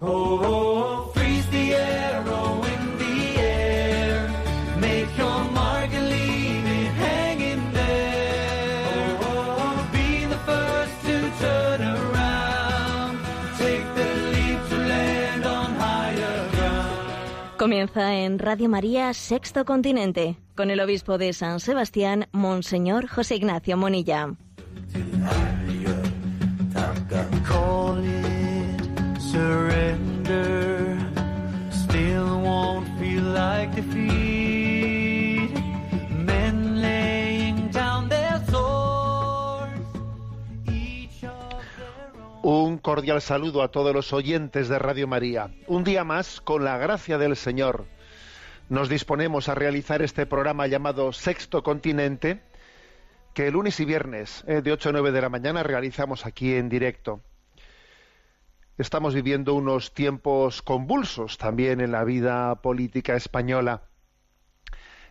Oh, freeze the arrow in the air. Make your mark and leave it hanging there. Oh, be the first to turn around. Take the leap to land on higher ground. Comienza en Radio María Sexto Continente con el obispo de San Sebastián, Monseñor José Ignacio Monilla. Call it Un cordial saludo a todos los oyentes de Radio María. Un día más, con la gracia del Señor, nos disponemos a realizar este programa llamado Sexto Continente, que lunes y viernes eh, de 8 a 9 de la mañana realizamos aquí en directo. Estamos viviendo unos tiempos convulsos también en la vida política española.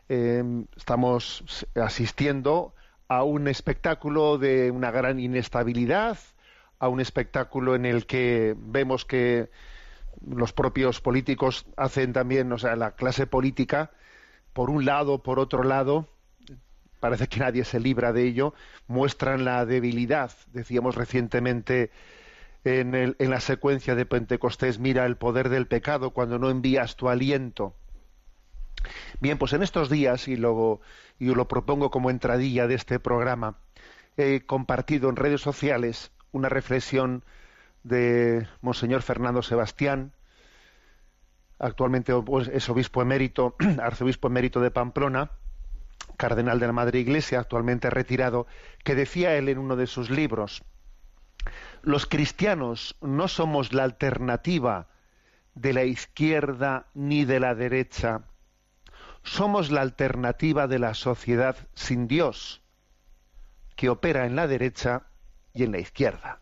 Eh, estamos asistiendo a un espectáculo de una gran inestabilidad, a un espectáculo en el que vemos que los propios políticos hacen también, o sea, la clase política, por un lado, por otro lado, parece que nadie se libra de ello, muestran la debilidad. Decíamos recientemente en, la secuencia de Pentecostés, mira el poder del pecado cuando no envías tu aliento. Bien, pues en estos días, y lo, y lo propongo como entradilla de este programa, he compartido en redes sociales una reflexión de Monseñor Fernando Sebastián, actualmente es obispo emérito, arzobispo emérito de Pamplona, cardenal de la Madre Iglesia, actualmente retirado, que decía él en uno de sus libros, los cristianos no somos la alternativa de la izquierda ni de la derecha, somos la alternativa de la sociedad sin Dios, que opera en la derecha y en la izquierda.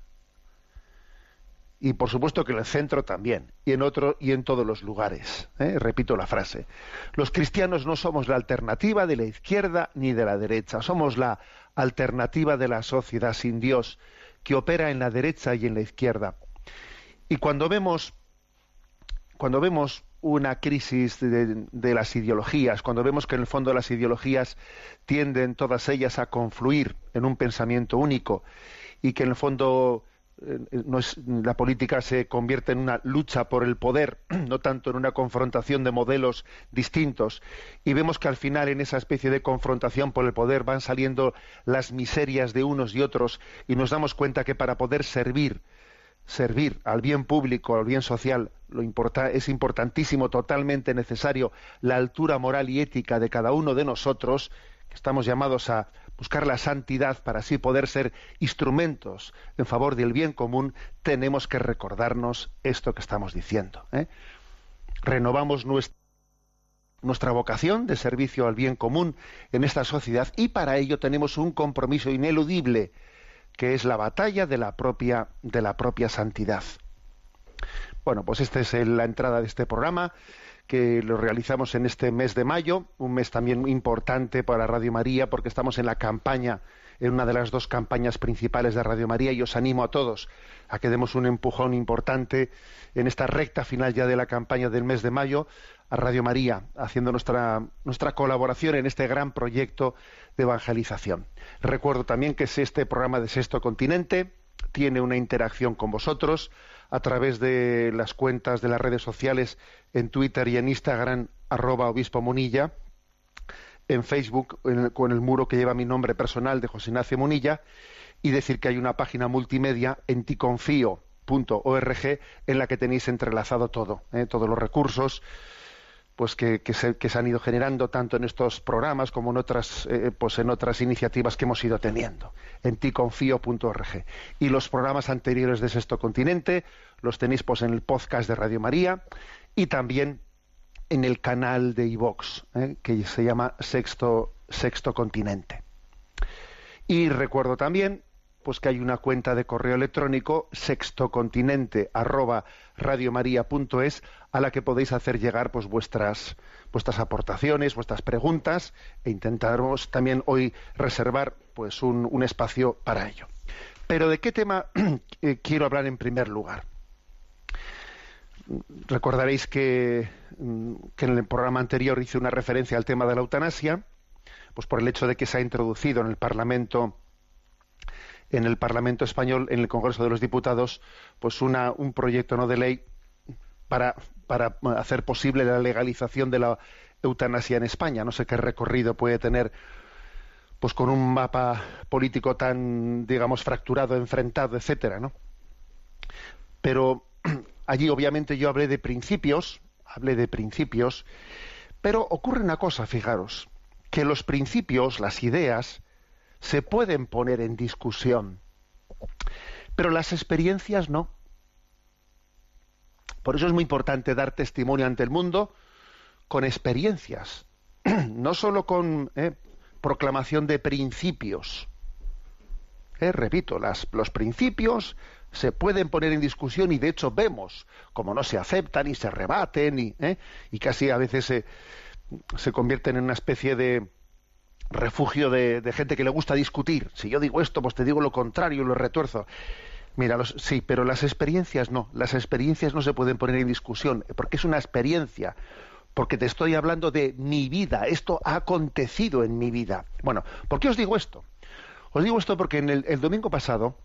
Y por supuesto que en el centro también, y en otro y en todos los lugares. ¿eh? Repito la frase. Los cristianos no somos la alternativa de la izquierda ni de la derecha, somos la alternativa de la sociedad sin Dios, que opera en la derecha y en la izquierda. Y cuando vemos, cuando vemos una crisis de, de las ideologías, cuando vemos que en el fondo las ideologías tienden todas ellas a confluir en un pensamiento único y que en el fondo no es- la política se convierte en una lucha por el poder, no tanto en una confrontación de modelos distintos. Y vemos que al final en esa especie de confrontación por el poder van saliendo las miserias de unos y otros y nos damos cuenta que para poder servir, servir al bien público, al bien social, lo es importantísimo, totalmente necesario la altura moral y ética de cada uno de nosotros, estamos llamados a buscar la santidad para así poder ser instrumentos en favor del bien común, tenemos que recordarnos esto que estamos diciendo. ¿eh? Renovamos nuestra nuestra vocación de servicio al bien común en esta sociedad y para ello tenemos un compromiso ineludible que es la batalla de la propia de la propia santidad. Bueno, pues esta es la entrada de este programa que lo realizamos en este mes de mayo, un mes también importante para Radio María porque estamos en la campaña, en una de las dos campañas principales de Radio María y os animo a todos a que demos un empujón importante en esta recta final ya de la campaña del mes de mayo a Radio María, haciendo nuestra, nuestra colaboración en este gran proyecto de evangelización. Recuerdo también que es este programa de Sexto Continente tiene una interacción con vosotros a través de las cuentas de las redes sociales en Twitter y en Instagram, arroba obispo Munilla, en Facebook en con el muro que lleva mi nombre personal de José Ignacio Munilla, y decir que hay una página multimedia en ticonfío.org en la que tenéis entrelazado todo, ¿eh? todos los recursos pues que, que se, que se han ido generando tanto en estos programas como en otras eh, pues en otras iniciativas que hemos ido teniendo en ticonfío.org y los programas anteriores de Sexto Continente los tenéis pues en el podcast de Radio María y también en el canal de iVox eh, que se llama Sexto Sexto Continente. Y recuerdo también pues que hay una cuenta de correo electrónico sextocontinente arroba radiomaria.es a la que podéis hacer llegar pues vuestras vuestras aportaciones, vuestras preguntas e intentaremos también hoy reservar pues un, espacio para ello. Pero de qué tema eh, quiero hablar en primer lugar. recordaréis que, mm, que en el programa anterior hice una referencia al tema de la eutanasia, pues por el hecho de que se ha introducido en el Parlamento en el Parlamento español, en el Congreso de los Diputados, pues una, un proyecto no de ley para, para hacer posible la legalización de la eutanasia en España. No sé qué recorrido puede tener pues con un mapa político tan, digamos, fracturado, enfrentado, etcétera, ¿no? Pero allí obviamente yo hablé de principios, hablé de principios, pero ocurre una cosa, fijaros, que los principios, las ideas, se pueden poner en discusión, pero las experiencias no. Por eso es muy importante dar testimonio ante el mundo con experiencias, no solo con eh, proclamación de principios. Eh, repito, los principios se pueden poner en discusión y de hecho vemos como no se aceptan y se rebaten y, eh, y casi a veces se, se convierten en una especie de, refugio de, gente que le gusta discutir. Si yo digo esto, pues te digo lo contrario lo retuerzo. Mira, sí, pero las experiencias no. Las experiencias no se pueden poner en discusión, porque es una experiencia. Porque te estoy hablando de mi vida. Esto ha acontecido en mi vida. Bueno, ¿por qué os digo esto? Os digo esto porque en el, domingo pasado,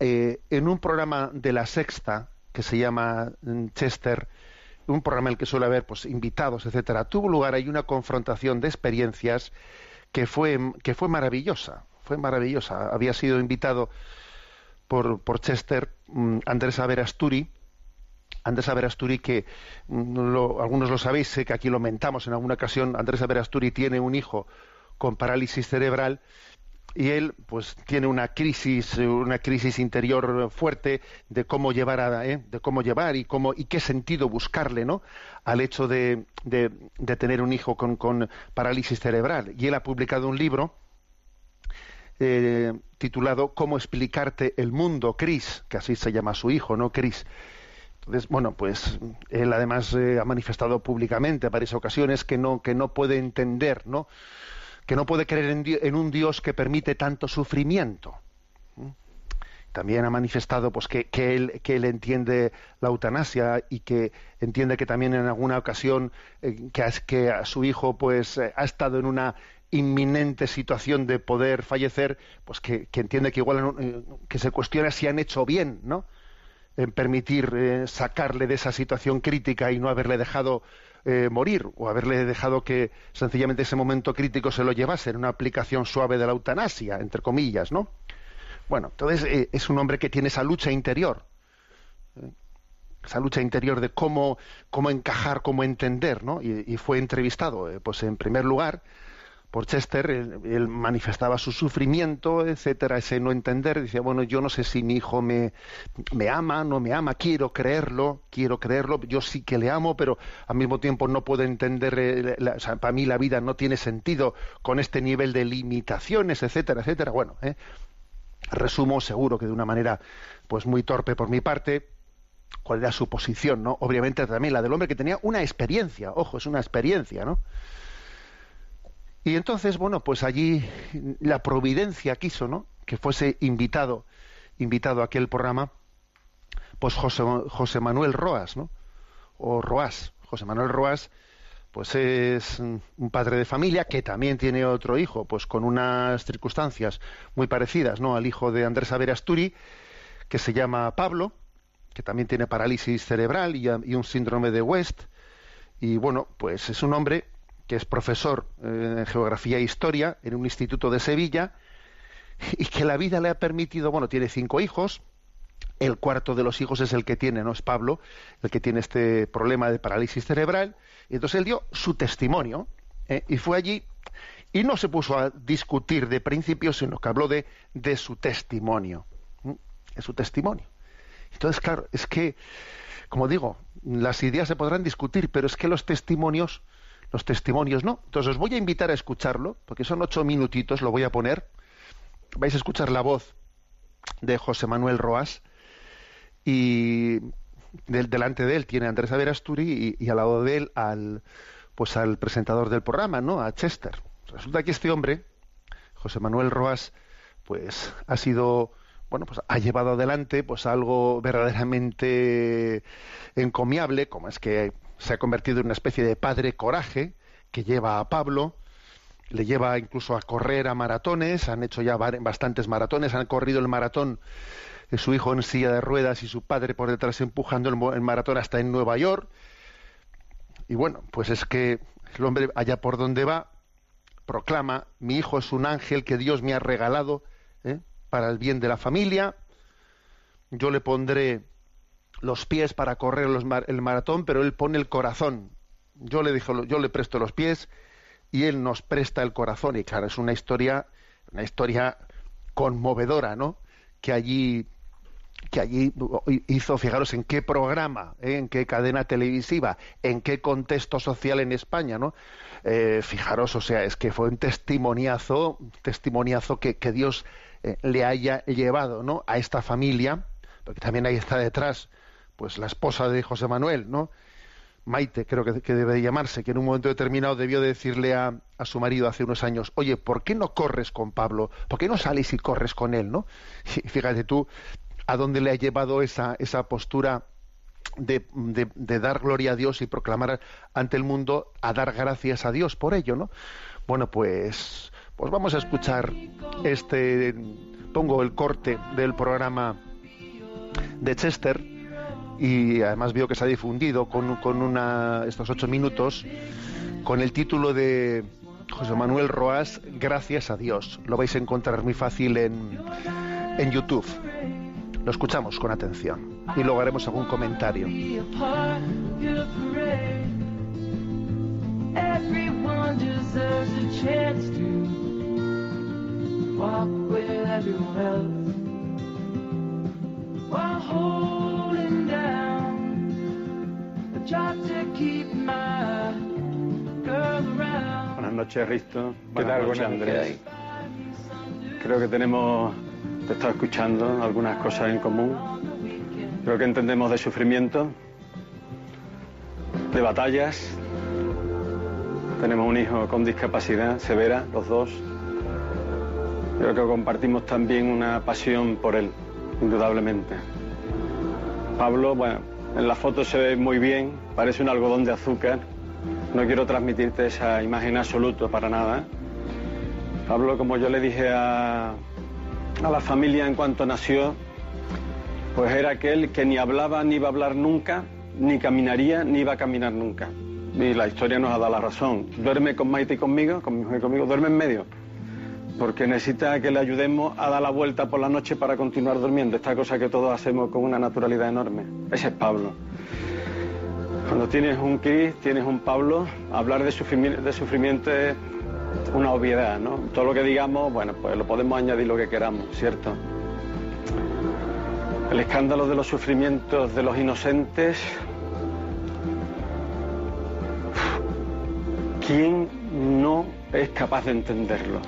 eh, en un programa de la Sexta, que se llama mm, Chester, un programa en el que suele haber pues, invitados, etcétera, tuvo lugar ahí una confrontación de experiencias que fue, que fue maravillosa, fue maravillosa. Había sido invitado por, por Chester mm, Andrés Averasturi, Andrés Averasturi que mm, algunos lo sabéis, sé que aquí lo mentamos en alguna ocasión, Andrés Averasturi tiene un hijo con parálisis cerebral y él pues tiene una crisis una crisis interior fuerte de cómo llevar a, ¿eh? de cómo llevar y cómo y qué sentido buscarle no al hecho de, de, tener un hijo con, con, parálisis cerebral y él ha publicado un libro eh, titulado cómo explicarte el mundo Cris que así se llama su hijo no Cris entonces, bueno, pues él además eh, ha manifestado públicamente a varias ocasiones que no, que no puede entender, ¿no? Que no puede creer en, un Dios que permite tanto sufrimiento. ¿Mm? También ha manifestado pues, que, él, que él entiende la eutanasia y que entiende que también en alguna ocasión eh, que, que, a su hijo pues, eh, ha estado en una inminente situación de poder fallecer, pues que, entiende que igual eh, que se cuestiona si han hecho bien, ¿no? En permitir sacarle de esa situación crítica y no haberle dejado eh, morir o haberle dejado que sencillamente ese momento crítico se lo llevase en una aplicación suave de la eutanasia, entre comillas, ¿no? Bueno, entonces eh, es un hombre que tiene esa lucha interior, ¿eh? esa lucha interior de cómo, cómo encajar, cómo entender, ¿no? Y, y fue entrevistado, pues en primer lugar, por Chester, él, manifestaba su sufrimiento, etcétera, ese no entender, decía, bueno, yo no sé si mi hijo me, me ama, no me ama, quiero creerlo, quiero creerlo, yo sí que le amo, pero al mismo tiempo no puedo entender, eh, para mí la vida no tiene sentido con este nivel de limitaciones, etcétera, etcétera. Bueno, eh, resumo seguro que de una manera pues muy torpe por mi parte, cuál era su posición, ¿no? Obviamente también la del hombre que tenía una experiencia, ojo, es una experiencia, ¿no? Y entonces, bueno, pues allí la providencia quiso, ¿no? Que fuese invitado, invitado a aquel programa, pues José, José Manuel Roas, ¿no? O Roas. José Manuel Roas, pues es un padre de familia que también tiene otro hijo, pues con unas circunstancias muy parecidas, ¿no? Al hijo de Andrés Averasturi, que se llama Pablo, que también tiene parálisis cerebral y, y un síndrome de West. Y bueno, pues es un hombre que es profesor eh, en geografía e historia en un instituto de Sevilla y que la vida le ha permitido, bueno, tiene cinco hijos, el cuarto de los hijos es el que tiene, no es Pablo, el que tiene este problema de parálisis cerebral, y entonces él dio su testimonio eh, y fue allí y no se puso a discutir de principios, sino que habló de, de su testimonio, de su testimonio. Entonces, claro, es que, como digo, las ideas se podrán discutir, pero es que los testimonios los testimonios no. Entonces os voy a invitar a escucharlo, porque son ocho minutitos, lo voy a poner. Vais a escuchar la voz de José Manuel Roas y delante de él tiene a Andrés Averasturi y, al lado de él al pues al presentador del programa, ¿no? A Chester. Resulta que este hombre, José Manuel Roas, pues ha sido bueno, pues ha llevado adelante pues algo verdaderamente encomiable, como es que se ha convertido en una especie de padre coraje que lleva a Pablo, le lleva incluso a correr a maratones, han hecho ya bastantes maratones, han corrido el maratón su hijo en silla de ruedas y su padre por detrás empujando el, maratón hasta en Nueva York. Y bueno, pues es que el hombre allá por donde va proclama, mi hijo es un ángel que Dios me ha regalado ¿eh? para el bien de la familia, yo le pondré los pies para correr el maratón, pero él pone el corazón. Yo le, dijo, yo le presto los pies y él nos presta el corazón. Y claro, es una historia, una historia conmovedora, ¿no? Que allí que allí hizo, fijaros en qué programa, ¿eh? en qué cadena televisiva, en qué contexto social en España, ¿no? Eh, fijaros, o sea, es que fue un testimoniazo, testimoniazo que, que Dios eh, le haya llevado, ¿no? A esta familia, porque también ahí está detrás, pues la esposa de José Manuel, ¿no? Maite, creo que, debe llamarse, que en un momento determinado debió decirle a, a, su marido hace unos años, oye, ¿por qué no corres con Pablo? ¿Por qué no sales y corres con él, no? Y fíjate tú, a dónde le ha llevado esa, esa postura de, de, dar gloria a Dios y proclamar ante el mundo a dar gracias a Dios por ello, ¿no? Bueno, pues, pues vamos a escuchar este, pongo el corte del programa de Chester y además veo que se ha difundido con, con una, estos ocho minutos con el título de José Manuel Roas, Gracias a Dios. Lo vais a encontrar muy fácil en, en YouTube. Lo escuchamos con atención y luego haremos algún comentario. While holding down a job to keep my girl around. Buenas noches, Risto. Buenas noches, Andrés. Creo que tenemos te he estado escuchando algunas cosas en común. Creo que entendemos de sufrimiento, de batallas. Tenemos un hijo con discapacidad severa, los dos. Creo que compartimos también una pasión por él, indudablemente. Pablo, bueno, en la foto se ve muy bien, parece un algodón de azúcar. No quiero transmitirte esa imagen absoluta para nada. Pablo, como yo le dije a, a la familia en cuanto nació, pues era aquel que ni hablaba ni iba a hablar nunca, ni caminaría ni iba a caminar nunca. Y la historia nos ha dado la razón. Duerme con Maite y conmigo, con mi mujer y conmigo, duerme en medio. Porque necesita que le ayudemos a dar la vuelta por la noche para continuar durmiendo. Esta cosa que todos hacemos con una naturalidad enorme. Ese es Pablo. Cuando tienes un Cris, tienes un Pablo, hablar de sufrimiento, de sufrimiento es una obviedad, ¿no? Todo lo que digamos, bueno, pues lo podemos añadir lo que queramos, ¿cierto? El escándalo de los sufrimientos de los inocentes. ¿Quién no es capaz de entenderlo?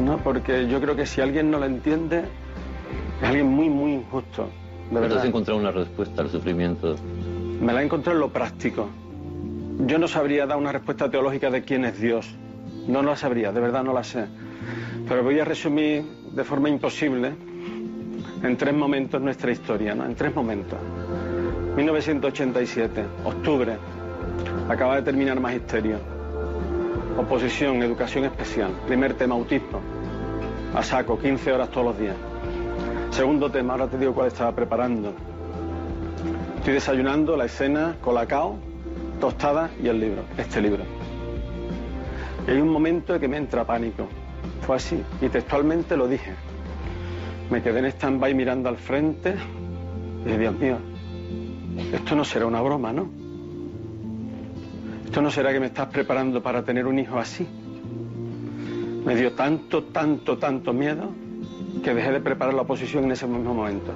¿No? Porque yo creo que si alguien no lo entiende, es alguien muy, muy injusto. De verdad. has encontrado una respuesta al sufrimiento? Me la he encontrado en lo práctico. Yo no sabría dar una respuesta teológica de quién es Dios. No la sabría, de verdad no la sé. Pero voy a resumir de forma imposible en tres momentos nuestra historia, ¿no? En tres momentos. 1987, octubre, acaba de terminar magisterio. Oposición, educación especial. Primer tema, autismo. A saco, 15 horas todos los días. Segundo tema, ahora te digo cuál estaba preparando. Estoy desayunando la escena, colacao, tostada y el libro, este libro. Y hay un momento en que me entra pánico. Fue así. Y textualmente lo dije. Me quedé en stand-by mirando al frente y Dios mío, esto no será una broma, ¿no? Esto no será que me estás preparando para tener un hijo así. Me dio tanto, tanto, tanto miedo que dejé de preparar la oposición en ese mismo momento.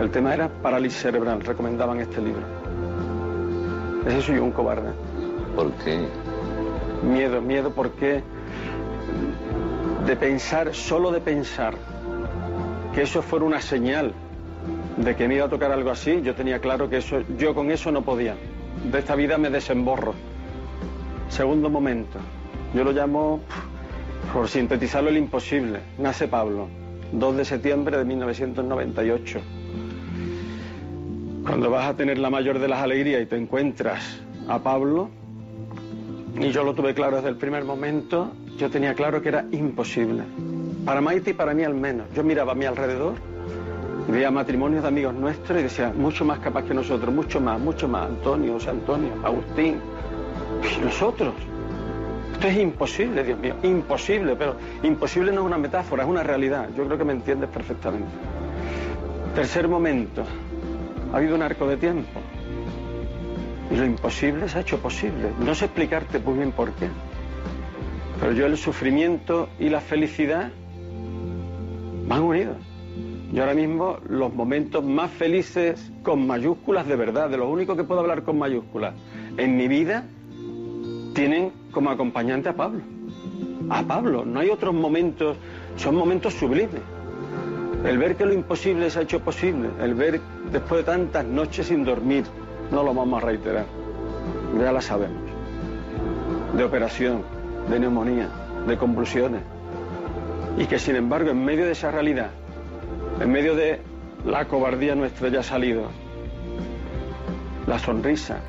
El tema era parálisis cerebral, recomendaban este libro. Ese soy un cobarde. ¿Por qué? Miedo, miedo porque de pensar, solo de pensar que eso fuera una señal de que me iba a tocar algo así, yo tenía claro que eso, yo con eso no podía. De esta vida me desemborro. Segundo momento, yo lo llamo, por sintetizarlo, el imposible. Nace Pablo, 2 de septiembre de 1998. Cuando vas a tener la mayor de las alegrías y te encuentras a Pablo, y yo lo tuve claro desde el primer momento, yo tenía claro que era imposible. Para Maite y para mí al menos. Yo miraba a mi alrededor, veía matrimonios de amigos nuestros y decía, mucho más capaz que nosotros, mucho más, mucho más. Antonio, José Antonio, Agustín. Y nosotros. Esto es imposible, Dios mío, imposible, pero imposible no es una metáfora, es una realidad. Yo creo que me entiendes perfectamente. Tercer momento, ha habido un arco de tiempo. Y lo imposible se ha hecho posible. No sé explicarte muy bien por qué. Pero yo el sufrimiento y la felicidad van unidos. Yo ahora mismo los momentos más felices con mayúsculas de verdad, de lo único que puedo hablar con mayúsculas en mi vida, tienen como acompañante a Pablo. A Pablo, no hay otros momentos, son momentos sublimes. El ver que lo imposible se ha hecho posible, el ver después de tantas noches sin dormir, no lo vamos a reiterar, ya la sabemos, de operación, de neumonía, de convulsiones, y que sin embargo en medio de esa realidad, en medio de la cobardía nuestra ya salido, la sonrisa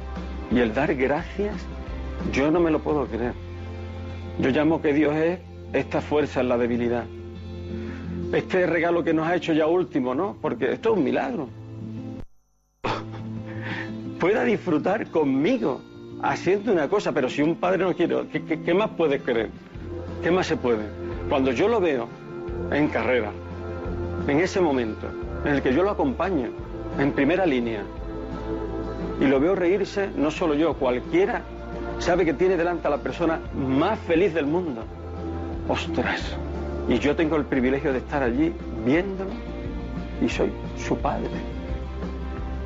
y el dar gracias, yo no me lo puedo creer. Yo llamo que Dios es esta fuerza en la debilidad. Este regalo que nos ha hecho ya último, ¿no? Porque esto es un milagro. Pueda disfrutar conmigo haciendo una cosa, pero si un padre no quiere, ¿qué, qué, qué más puede querer? ¿Qué más se puede? Cuando yo lo veo en carrera, en ese momento, en el que yo lo acompaño, en primera línea, y lo veo reírse, no solo yo, cualquiera sabe que tiene delante a la persona más feliz del mundo. Ostras, y yo tengo el privilegio de estar allí viéndolo y soy su padre.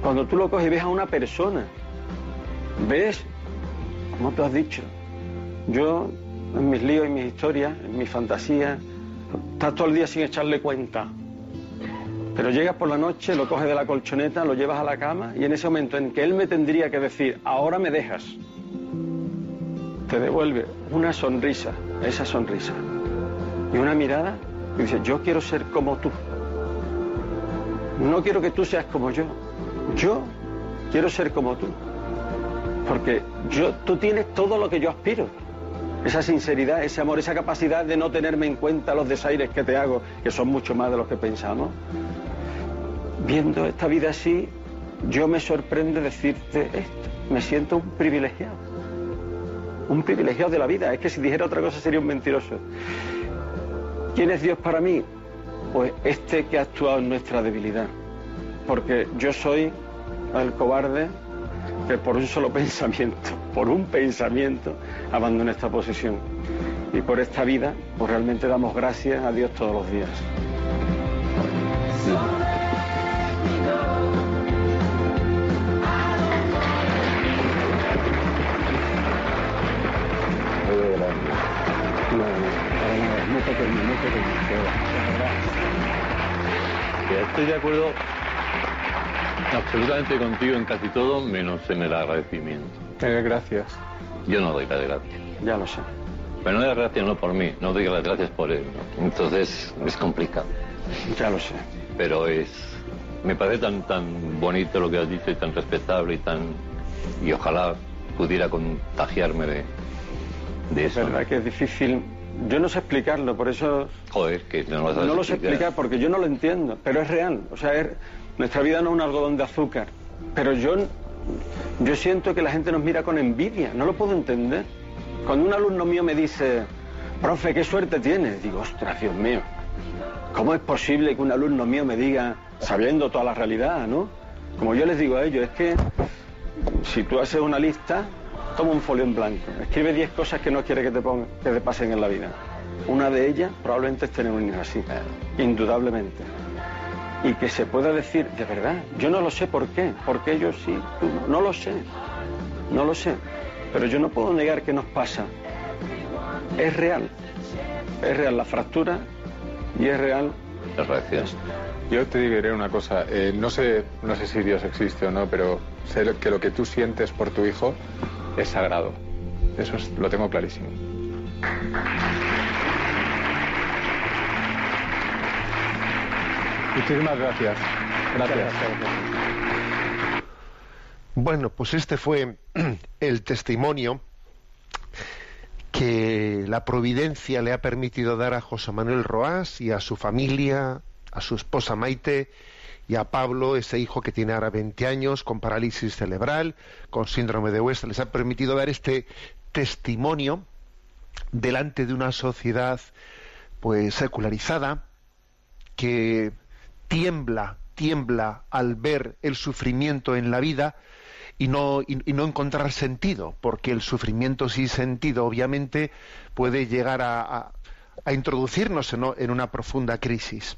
Cuando tú lo coges y ves a una persona, ves, como tú has dicho, yo en mis líos, en mis historias, en mis fantasías, estás todo el día sin echarle cuenta. Pero llegas por la noche, lo coges de la colchoneta, lo llevas a la cama y en ese momento en que él me tendría que decir, ahora me dejas, te devuelve una sonrisa, esa sonrisa, y una mirada y dice, yo quiero ser como tú. No quiero que tú seas como yo. Yo quiero ser como tú. Porque yo, tú tienes todo lo que yo aspiro. Esa sinceridad, ese amor, esa capacidad de no tenerme en cuenta los desaires que te hago, que son mucho más de los que pensamos. Viendo esta vida así, yo me sorprende decirte esto. Me siento un privilegiado. Un privilegiado de la vida. Es que si dijera otra cosa sería un mentiroso. ¿Quién es Dios para mí? Pues este que ha actuado en nuestra debilidad. Porque yo soy el cobarde que por un solo pensamiento, por un pensamiento, abandoné esta posición. Y por esta vida, pues realmente damos gracias a Dios todos los días. Estoy de acuerdo absolutamente contigo en casi todo, menos en el agradecimiento. Eh, gracias. Yo no doy las gracias. Ya lo sé. Pero no doy las gracias no por mí, no doy las gracias por él. ¿no? Entonces es complicado. Ya lo sé. Pero es. Me parece tan, tan bonito lo que has dicho y tan respetable y tan. Y ojalá pudiera contagiarme de, de Es eso. verdad que es difícil. Yo no sé explicarlo, por eso Joder, que no lo sabes no lo sé explicar porque yo no lo entiendo, pero es real. O sea, es- nuestra vida no es un algodón de azúcar. Pero yo, yo siento que la gente nos mira con envidia, no lo puedo entender. Cuando un alumno mío me dice, profe, qué suerte tienes, digo, ostras, Dios mío, ¿cómo es posible que un alumno mío me diga, sabiendo toda la realidad, ¿no? Como yo les digo a ellos, es que si tú haces una lista, toma un folio en blanco, escribe 10 cosas que no quieres que te, pongan, que te pasen en la vida. Una de ellas probablemente es tener un hijo así, indudablemente. Y que se pueda decir, de verdad, yo no lo sé por qué, porque ellos sí, tú no, no lo sé, no lo sé, pero yo no puedo negar que nos pasa. Es real, es real la fractura y es real La reacción. Yo te diré una cosa, eh, no sé, no sé si Dios existe o no, pero sé que lo que tú sientes por tu hijo es sagrado. Eso es- lo tengo clarísimo. Muchísimas gracias. Gracias. Bueno, pues este fue el testimonio que la providencia le ha permitido dar a José Manuel Roas y a su familia, a su esposa Maite y a Pablo, ese hijo que tiene ahora 20 años, con parálisis cerebral, con síndrome de West, les ha permitido dar este testimonio delante de una sociedad pues secularizada que tiembla, tiembla al ver el sufrimiento en la vida y no, encontrar sentido, porque el sufrimiento sin sentido obviamente puede llegar a, a, introducirnos en, en una profunda crisis.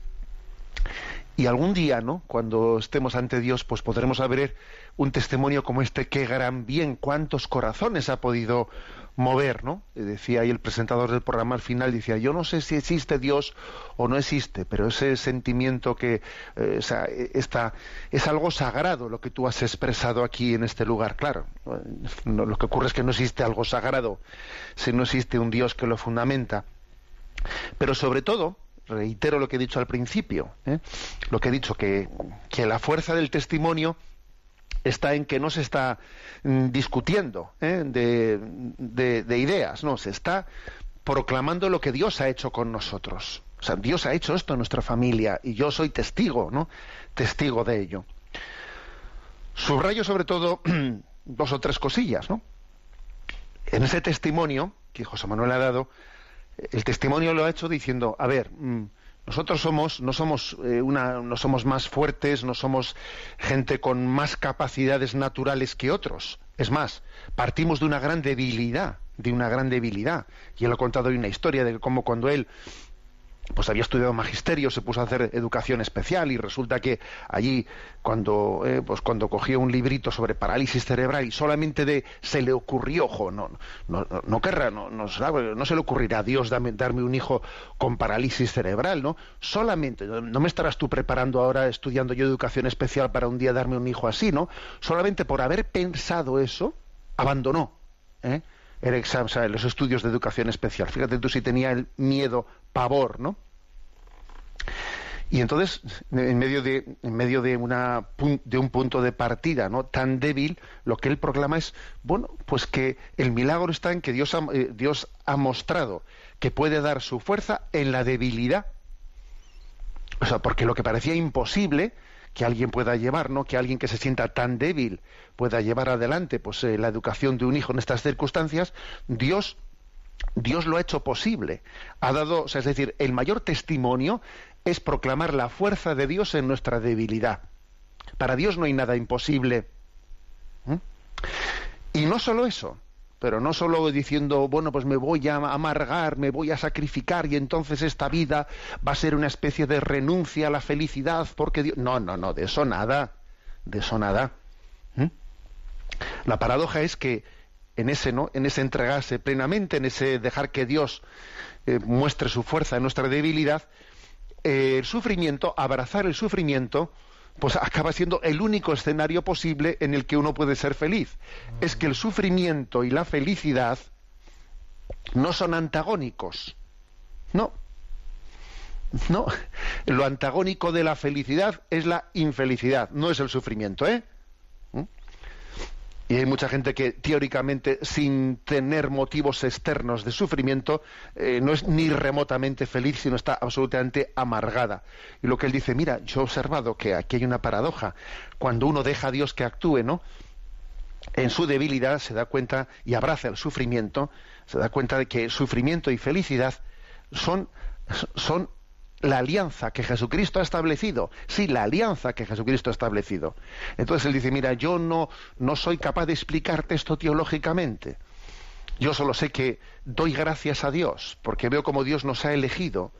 Y algún día, ¿no? Cuando estemos ante Dios, pues podremos ver un testimonio como este, qué gran bien, cuántos corazones ha podido mover, ¿no? Decía ahí el presentador del programa al final, decía, yo no sé si existe Dios o no existe, pero ese sentimiento que, eh, o sea, esta, es algo sagrado lo que tú has expresado aquí en este lugar, claro. lo que ocurre es que no existe algo sagrado, si no existe un Dios que lo fundamenta. Pero sobre todo, reitero lo que he dicho al principio, ¿eh? lo que he dicho, que, que la fuerza del testimonio está en que no se está mm, discutiendo ¿eh? de, ideas, no, se está proclamando lo que Dios ha hecho con nosotros. O sea, Dios ha hecho esto en nuestra familia y yo soy testigo, ¿no? Testigo de ello. Subrayo sobre todo dos o tres cosillas, ¿no? En ese testimonio que José Manuel ha dado, el testimonio lo ha hecho diciendo, a ver, mm, nosotros somos, no somos eh, una, no somos más fuertes, no somos gente con más capacidades naturales que otros. Es más, partimos de una gran debilidad, de una gran debilidad. Y él ha contado hoy una historia de cómo cuando él pues había estudiado magisterio, se puso a hacer educación especial y resulta que allí cuando eh, pues cuando cogió un librito sobre parálisis cerebral y solamente de se le ocurrió, ojo, no no no, querrá, no, no, se le ocurrirá a Dios darme, darme, un hijo con parálisis cerebral, ¿no? Solamente, no me estarás tú preparando ahora estudiando yo educación especial para un día darme un hijo así, ¿no? Solamente por haber pensado eso, abandonó, ¿eh? El examen, sea, los estudios de educación especial. Fíjate tú si tenía el miedo, pavor, ¿no? Y entonces, en medio de, en medio de, una, de un punto de partida ¿no? tan débil, lo que él proclama es, bueno, pues que el milagro está en que Dios ha, eh, Dios ha mostrado que puede dar su fuerza en la debilidad. O sea, porque lo que parecía imposible que alguien pueda llevar, ¿no? Que alguien que se sienta tan débil pueda llevar adelante, pues, eh, la educación de un hijo en estas circunstancias, Dios Dios lo ha hecho posible. Ha dado, es decir, el mayor testimonio es proclamar la fuerza de Dios en nuestra debilidad. Para Dios no hay nada imposible. Y no solo eso, pero no solo diciendo, bueno, pues me voy a amargar, me voy a sacrificar y entonces esta vida va a ser una especie de renuncia a la felicidad porque Dios... No, no, no, de eso nada, de eso nada. La paradoja es que en ese, ¿no? En ese entregarse plenamente, en ese dejar que Dios eh, muestre su fuerza en nuestra debilidad, eh, el sufrimiento, abrazar el sufrimiento, pues acaba siendo el único escenario posible en el que uno puede ser feliz. Es que el sufrimiento y la felicidad no son antagónicos. No. No. Lo antagónico de la felicidad es la infelicidad, no es el sufrimiento, ¿eh? Y hay mucha gente que teóricamente, sin tener motivos externos de sufrimiento, eh, no es ni remotamente feliz, sino está absolutamente amargada. Y lo que él dice, mira, yo he observado que aquí hay una paradoja. Cuando uno deja a Dios que actúe, ¿no? En su debilidad se da cuenta y abraza el sufrimiento, se da cuenta de que sufrimiento y felicidad son, son la alianza que Jesucristo ha establecido. Sí, la alianza que Jesucristo ha establecido. Entonces él dice, mira, yo no, no soy capaz de explicarte esto teológicamente. Yo solo sé que doy gracias a Dios, porque veo como Dios nos ha elegido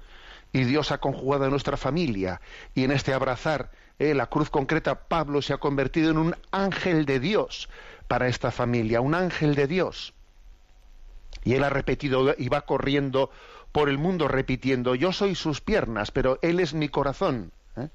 y Dios ha conjugado a nuestra familia. Y en este abrazar eh, la cruz concreta, Pablo se ha convertido en un ángel de Dios para esta familia, un ángel de Dios. Y él ha repetido y va corriendo por el mundo repitiendo, yo soy sus piernas, pero Él es mi corazón. ¿eh?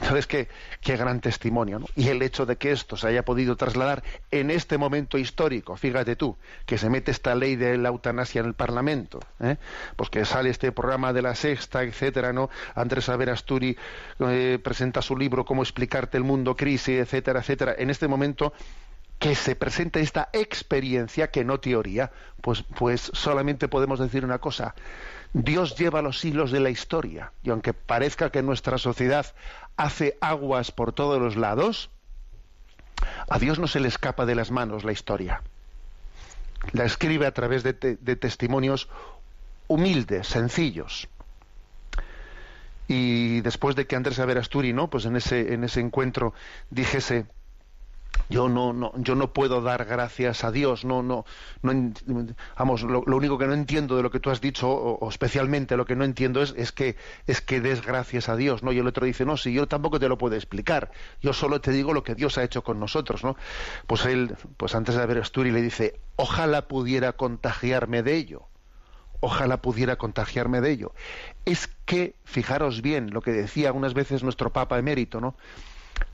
Entonces, qué, qué gran testimonio. ¿no? Y el hecho de que esto se haya podido trasladar en este momento histórico, fíjate tú, que se mete esta ley de la eutanasia en el Parlamento, ¿eh? pues que sale este programa de la sexta, etcétera, ¿no? Andrés Averasturi eh, presenta su libro Cómo explicarte el mundo, crisis, etcétera, etcétera. En este momento que se presente esta experiencia que no teoría, pues, pues solamente podemos decir una cosa. Dios lleva los hilos de la historia y aunque parezca que nuestra sociedad hace aguas por todos los lados, a Dios no se le escapa de las manos la historia. La escribe a través de, testimonios humildes, sencillos. Y después de que Andrés Averasturi, ¿no? Pues en ese, en ese encuentro dijese, yo no, no, yo no puedo dar gracias a Dios, no, no, no vamos, lo, único que no entiendo de lo que tú has dicho, o, especialmente lo que no entiendo es, es que es que des gracias a Dios, ¿no? Y el otro dice, no, si yo tampoco te lo puedo explicar, yo solo te digo lo que Dios ha hecho con nosotros, ¿no? Pues él, pues antes de haber Asturi le dice, ojalá pudiera contagiarme de ello ojalá pudiera contagiarme de ello. Es que, fijaros bien lo que decía unas veces nuestro Papa emérito, ¿no?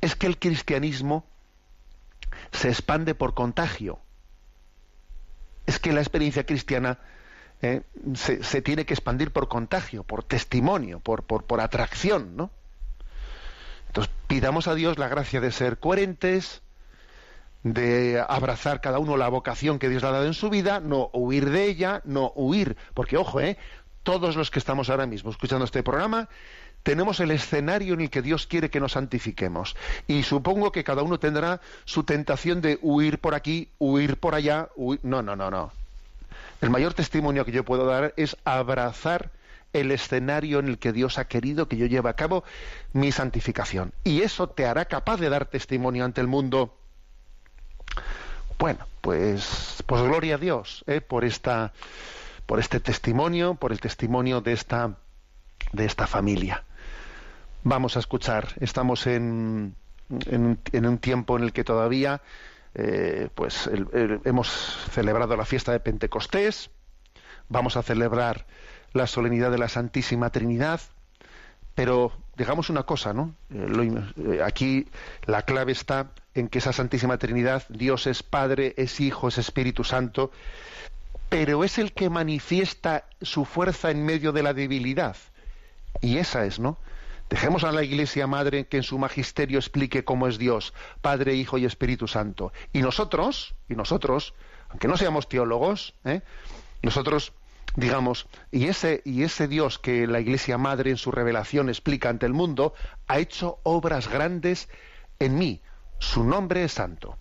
Es que el cristianismo se expande por contagio. Es que la experiencia cristiana eh, se, tiene que expandir por contagio, por testimonio, por, por, atracción, ¿no? Entonces pidamos a Dios la gracia de ser coherentes, de abrazar cada uno la vocación que Dios le ha dado en su vida, no huir de ella, no huir, porque ojo, eh, todos los que estamos ahora mismo escuchando este programa, tenemos el escenario en el que Dios quiere que nos santifiquemos. Y supongo que cada uno tendrá su tentación de huir por aquí, huir por allá, no, no, no, no. El mayor testimonio que yo puedo dar es abrazar el escenario en el que Dios ha querido que yo lleve a cabo mi santificación. Y eso te hará capaz de dar testimonio ante el mundo bueno, pues, pues gloria a Dios ¿eh? por esta, por este testimonio, por el testimonio de esta, de esta familia. Vamos a escuchar. Estamos en, en, un tiempo en el que todavía, eh, pues, hemos celebrado la fiesta de Pentecostés. Vamos a celebrar la solemnidad de la Santísima Trinidad. Pero digamos una cosa, ¿no? Eh, aquí la clave está en que esa Santísima Trinidad, Dios es Padre, es Hijo, es Espíritu Santo, pero es el que manifiesta su fuerza en medio de la debilidad. Y esa es, ¿no? Dejemos a la Iglesia Madre que en su magisterio explique cómo es Dios, Padre, Hijo y Espíritu Santo. Y nosotros, y nosotros, aunque no seamos teólogos, ¿eh? nosotros digamos, y ese, y ese Dios que la Iglesia Madre en su revelación explica ante el mundo, ha hecho obras grandes en mí, su nombre es santo.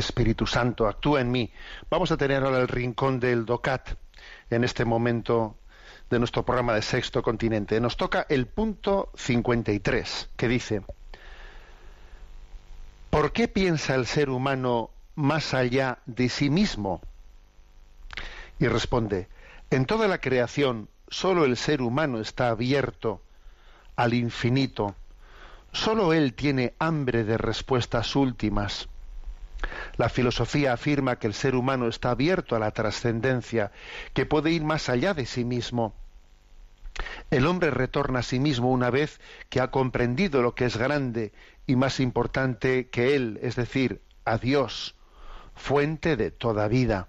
Espíritu Santo, actúa en mí. Vamos a tener ahora el rincón del DOCAT en este momento de nuestro programa de Sexto Continente. Nos toca el punto 53, que dice, ¿por qué piensa el ser humano más allá de sí mismo? Y responde, en toda la creación solo el ser humano está abierto al infinito, solo él tiene hambre de respuestas últimas. La filosofía afirma que el ser humano está abierto a la trascendencia, que puede ir más allá de sí mismo. El hombre retorna a sí mismo una vez que ha comprendido lo que es grande y más importante que él, es decir, a Dios, fuente de toda vida.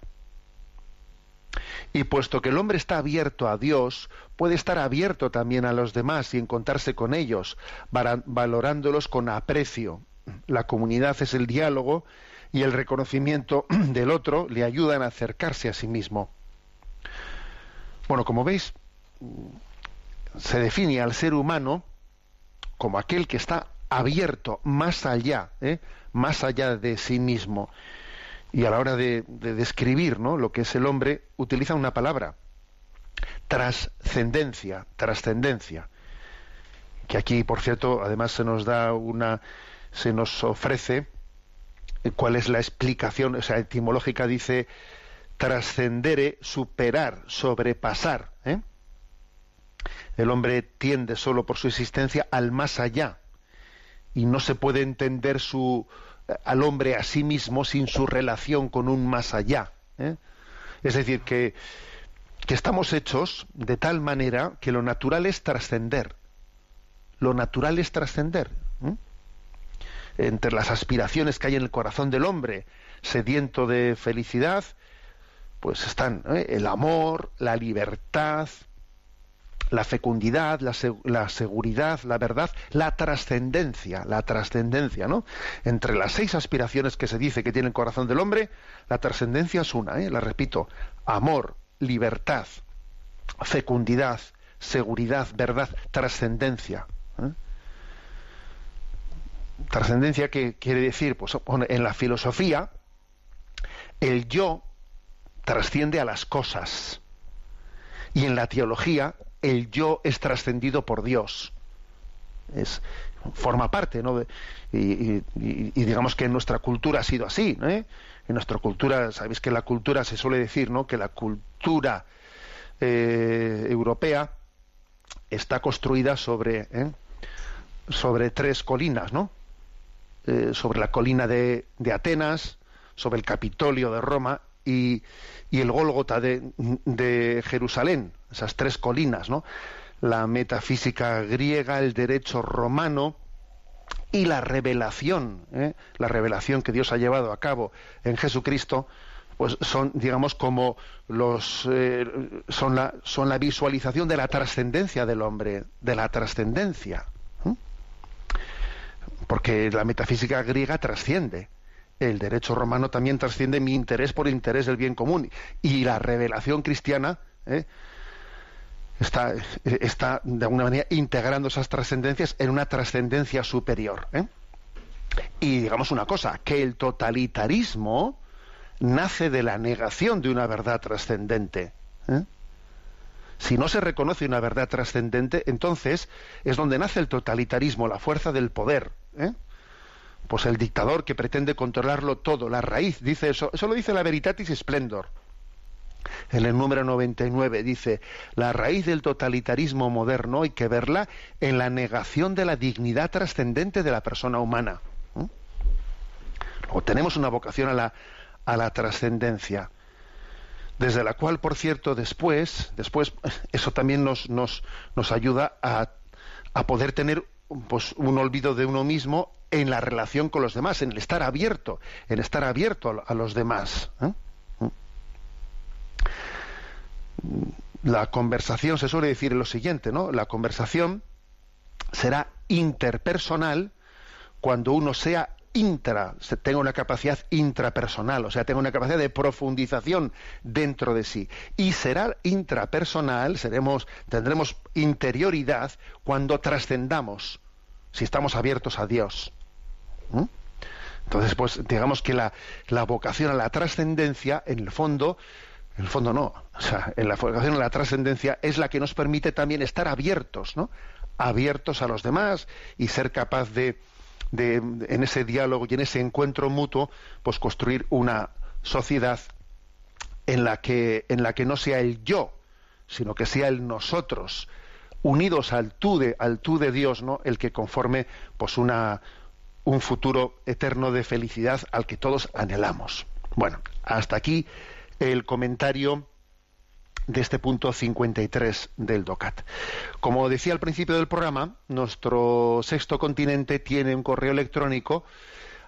Y puesto que el hombre está abierto a Dios, puede estar abierto también a los demás y encontrarse con ellos, valorándolos con aprecio. La comunidad es el diálogo y el reconocimiento del otro le ayudan a acercarse a sí mismo. Bueno, como veis, se define al ser humano como aquel que está abierto más allá, ¿eh? más allá de sí mismo. Y a la hora de, describir ¿no? lo que es el hombre, utiliza una palabra, trascendencia, trascendencia. Que aquí, por cierto, además se nos da una, se nos ofrece cuál es la explicación, o sea, etimológica dice trascendere, superar, sobrepasar. ¿eh? El hombre tiende solo por su existencia al más allá y no se puede entender su, al hombre a sí mismo sin su relación con un más allá. ¿eh? Es decir, que, que, estamos hechos de tal manera que lo natural es trascender. Lo natural es trascender. Entre las aspiraciones que hay en el corazón del hombre, sediento de felicidad, pues están ¿eh? el amor, la libertad, la fecundidad, la, seguridad, la verdad, la trascendencia, la trascendencia, ¿no? Entre las seis aspiraciones que se dice que tiene el corazón del hombre, la trascendencia es una, ¿eh? la repito, amor, libertad, fecundidad, seguridad, verdad, trascendencia. ¿eh? Trascendencia que quiere decir, pues en la filosofía, el yo trasciende a las cosas. Y en la teología, el yo es trascendido por Dios. Es, forma parte, ¿no? Y, digamos que en nuestra cultura ha sido así, ¿no? En nuestra cultura, sabéis que la cultura se suele decir, ¿no? Que la cultura eh, europea está construida sobre, ¿eh? sobre tres colinas, ¿no? Eh, sobre la colina de, Atenas, sobre el Capitolio de Roma y, el Gólgota de, de Jerusalén, esas tres colinas, ¿no? La metafísica griega, el derecho romano y la revelación, ¿eh? la revelación que Dios ha llevado a cabo en Jesucristo, pues son, digamos, como los eh, son la son la visualización de la trascendencia del hombre, de la trascendencia, porque la metafísica griega trasciende el derecho romano también trasciende mi interés por interés del bien común y la revelación cristiana ¿eh? está, está de alguna manera integrando esas trascendencias en una trascendencia superior. ¿eh? Y digamos una cosa, que el totalitarismo nace de la negación de una verdad trascendente. ¿eh? Si no se reconoce una verdad trascendente, entonces es donde nace el totalitarismo, la fuerza del poder. ¿eh? Pues el dictador que pretende controlarlo todo, la raíz, dice eso, eso lo dice la Veritatis Splendor. En el número 99 dice, la raíz del totalitarismo moderno hay que verla en la negación de la dignidad trascendente de la persona humana. O tenemos una vocación a la, a la trascendencia, desde la cual, por cierto, después, después eso también nos, nos, nos ayuda a, a poder tener pues, un olvido de uno mismo en la relación con los demás, en el estar abierto, en estar abierto a los demás. ¿eh? La conversación se suele decir lo siguiente, ¿no? La conversación será interpersonal cuando uno sea intra, tenga una capacidad intrapersonal, o sea, tenga una capacidad de profundización dentro de sí. Y será intrapersonal, seremos, tendremos interioridad cuando trascendamos, si estamos abiertos a Dios. Entonces, pues digamos que la, la vocación a la trascendencia, en el fondo, en el fondo no, o sea, en la vocación a la trascendencia es la que nos permite también estar abiertos, ¿no? Abiertos a los demás y ser capaz de, de en ese diálogo y en ese encuentro mutuo, pues construir una sociedad en la que, en la que no sea el yo, sino que sea el nosotros, unidos al tú de, al tú de Dios, ¿no? El que conforme pues una, un futuro eterno de felicidad al que todos anhelamos. Bueno, hasta aquí el comentario de este punto 53 del DOCAT. Como decía al principio del programa, nuestro sexto continente tiene un correo electrónico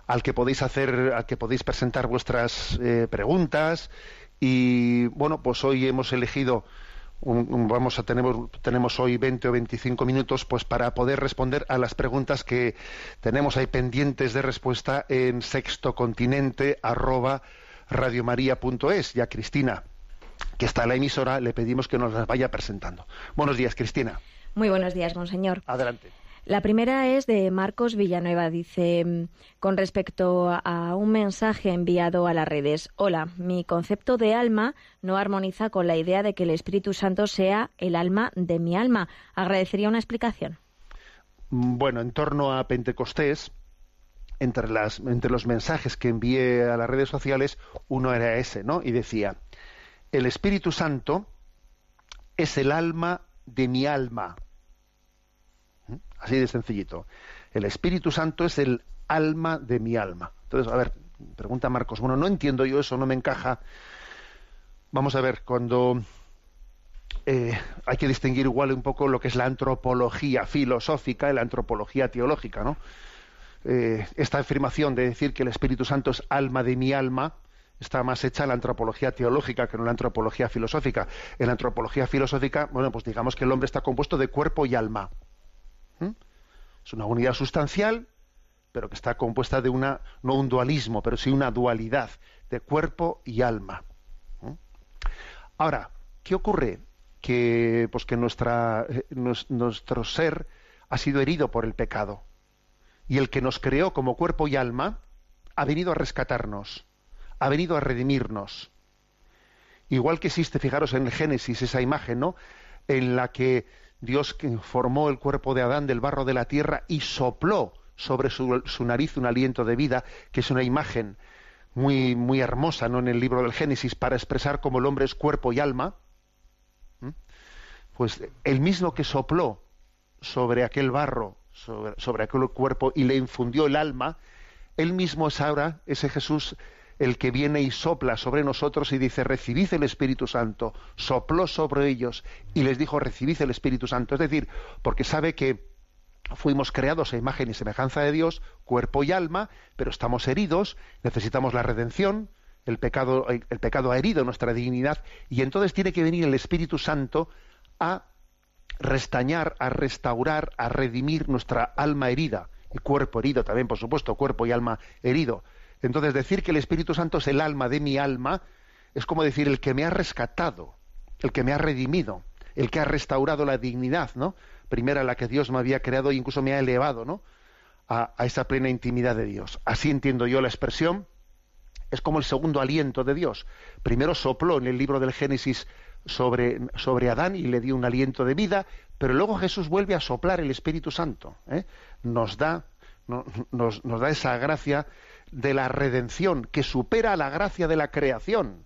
al que podéis hacer, al que podéis presentar vuestras eh, preguntas y bueno, pues hoy hemos elegido vamos a tenemos, tenemos hoy 20 o 25 minutos pues para poder responder a las preguntas que tenemos ahí pendientes de respuesta en sextocontinente arroba radiomaria.es. Ya Cristina, que está en la emisora, le pedimos que nos las vaya presentando. Buenos días, Cristina. Muy buenos días, monseñor. Adelante. La primera es de Marcos Villanueva. Dice, con respecto a un mensaje enviado a las redes. Hola, mi concepto de alma no armoniza con la idea de que el Espíritu Santo sea el alma de mi alma. Agradecería una explicación. Bueno, en torno a Pentecostés, entre, las, entre los mensajes que envié a las redes sociales, uno era ese, ¿no? Y decía, el Espíritu Santo es el alma de mi alma. Así de sencillito. El Espíritu Santo es el alma de mi alma. Entonces, a ver, pregunta Marcos, bueno, no entiendo yo eso, no me encaja. Vamos a ver, cuando eh, hay que distinguir igual un poco lo que es la antropología filosófica y la antropología teológica, ¿no? Eh, esta afirmación de decir que el Espíritu Santo es alma de mi alma está más hecha la antropología teológica que en la antropología filosófica. En la antropología filosófica, bueno, pues digamos que el hombre está compuesto de cuerpo y alma. ¿Mm? Es una unidad sustancial, pero que está compuesta de una, no un dualismo, pero sí una dualidad de cuerpo y alma. ¿Mm? Ahora, ¿qué ocurre? Que, pues que eh, nuestro ser ha sido herido por el pecado. Y el que nos creó como cuerpo y alma ha venido a rescatarnos, ha venido a redimirnos. Igual que existe, fijaros en el Génesis, esa imagen, ¿no? En la que Dios formó el cuerpo de Adán del barro de la tierra y sopló sobre su, nariz un aliento de vida, que es una imagen muy, muy hermosa ¿no? en el libro del Génesis para expresar cómo el hombre es cuerpo y alma, pues el mismo que sopló sobre aquel barro, sobre, sobre, aquel cuerpo y le infundió el alma, él mismo es ahora, ese Jesús, el que viene y sopla sobre nosotros y dice, recibid el Espíritu Santo, sopló sobre ellos y les dijo, recibid el Espíritu Santo. Es decir, porque sabe que fuimos creados a imagen y semejanza de Dios, cuerpo y alma, pero estamos heridos, necesitamos la redención, el pecado, el pecado ha herido nuestra dignidad y entonces tiene que venir el Espíritu Santo a restañar, a restaurar, a redimir nuestra alma herida y cuerpo herido también, por supuesto, cuerpo y alma herido. Entonces decir que el Espíritu Santo es el alma de mi alma es como decir el que me ha rescatado, el que me ha redimido, el que ha restaurado la dignidad, ¿no? Primera la que Dios me había creado e incluso me ha elevado, ¿no? A, esa plena intimidad de Dios. Así entiendo yo la expresión. Es como el segundo aliento de Dios. Primero sopló en el libro del Génesis sobre, sobre Adán y le dio un aliento de vida, pero luego Jesús vuelve a soplar el Espíritu Santo. ¿eh? Nos da nos, nos, da esa gracia de la redención que supera la gracia de la creación.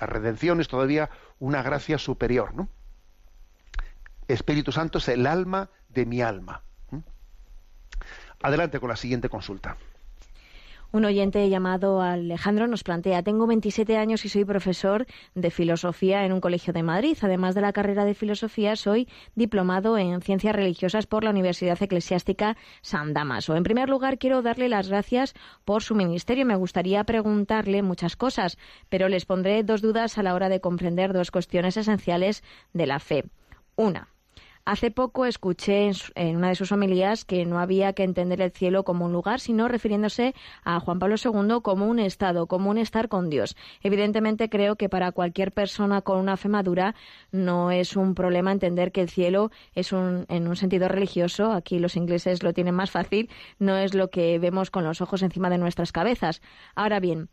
La redención es todavía una gracia superior, ¿no? Espíritu Santo es el alma de mi alma. Adelante con la siguiente consulta. Un oyente llamado Alejandro nos plantea, tengo 27 años y soy profesor de filosofía en un colegio de Madrid. Además de la carrera de filosofía, soy diplomado en ciencias religiosas por la Universidad Eclesiástica San Damaso. En primer lugar, quiero darle las gracias por su ministerio. Me gustaría preguntarle muchas cosas, pero les pondré dos dudas a la hora de comprender dos cuestiones esenciales de la fe. Una, Hace poco escuché en, una de sus homilías que no había que entender el cielo como un lugar, sino refiriéndose a Juan Pablo II como un estado, como un estar con Dios. Evidentemente creo que para cualquier persona con una fe madura no es un problema entender que el cielo es un, en un sentido religioso, aquí los ingleses lo tienen más fácil, no es lo que vemos con los ojos encima de nuestras cabezas. Ahora bien,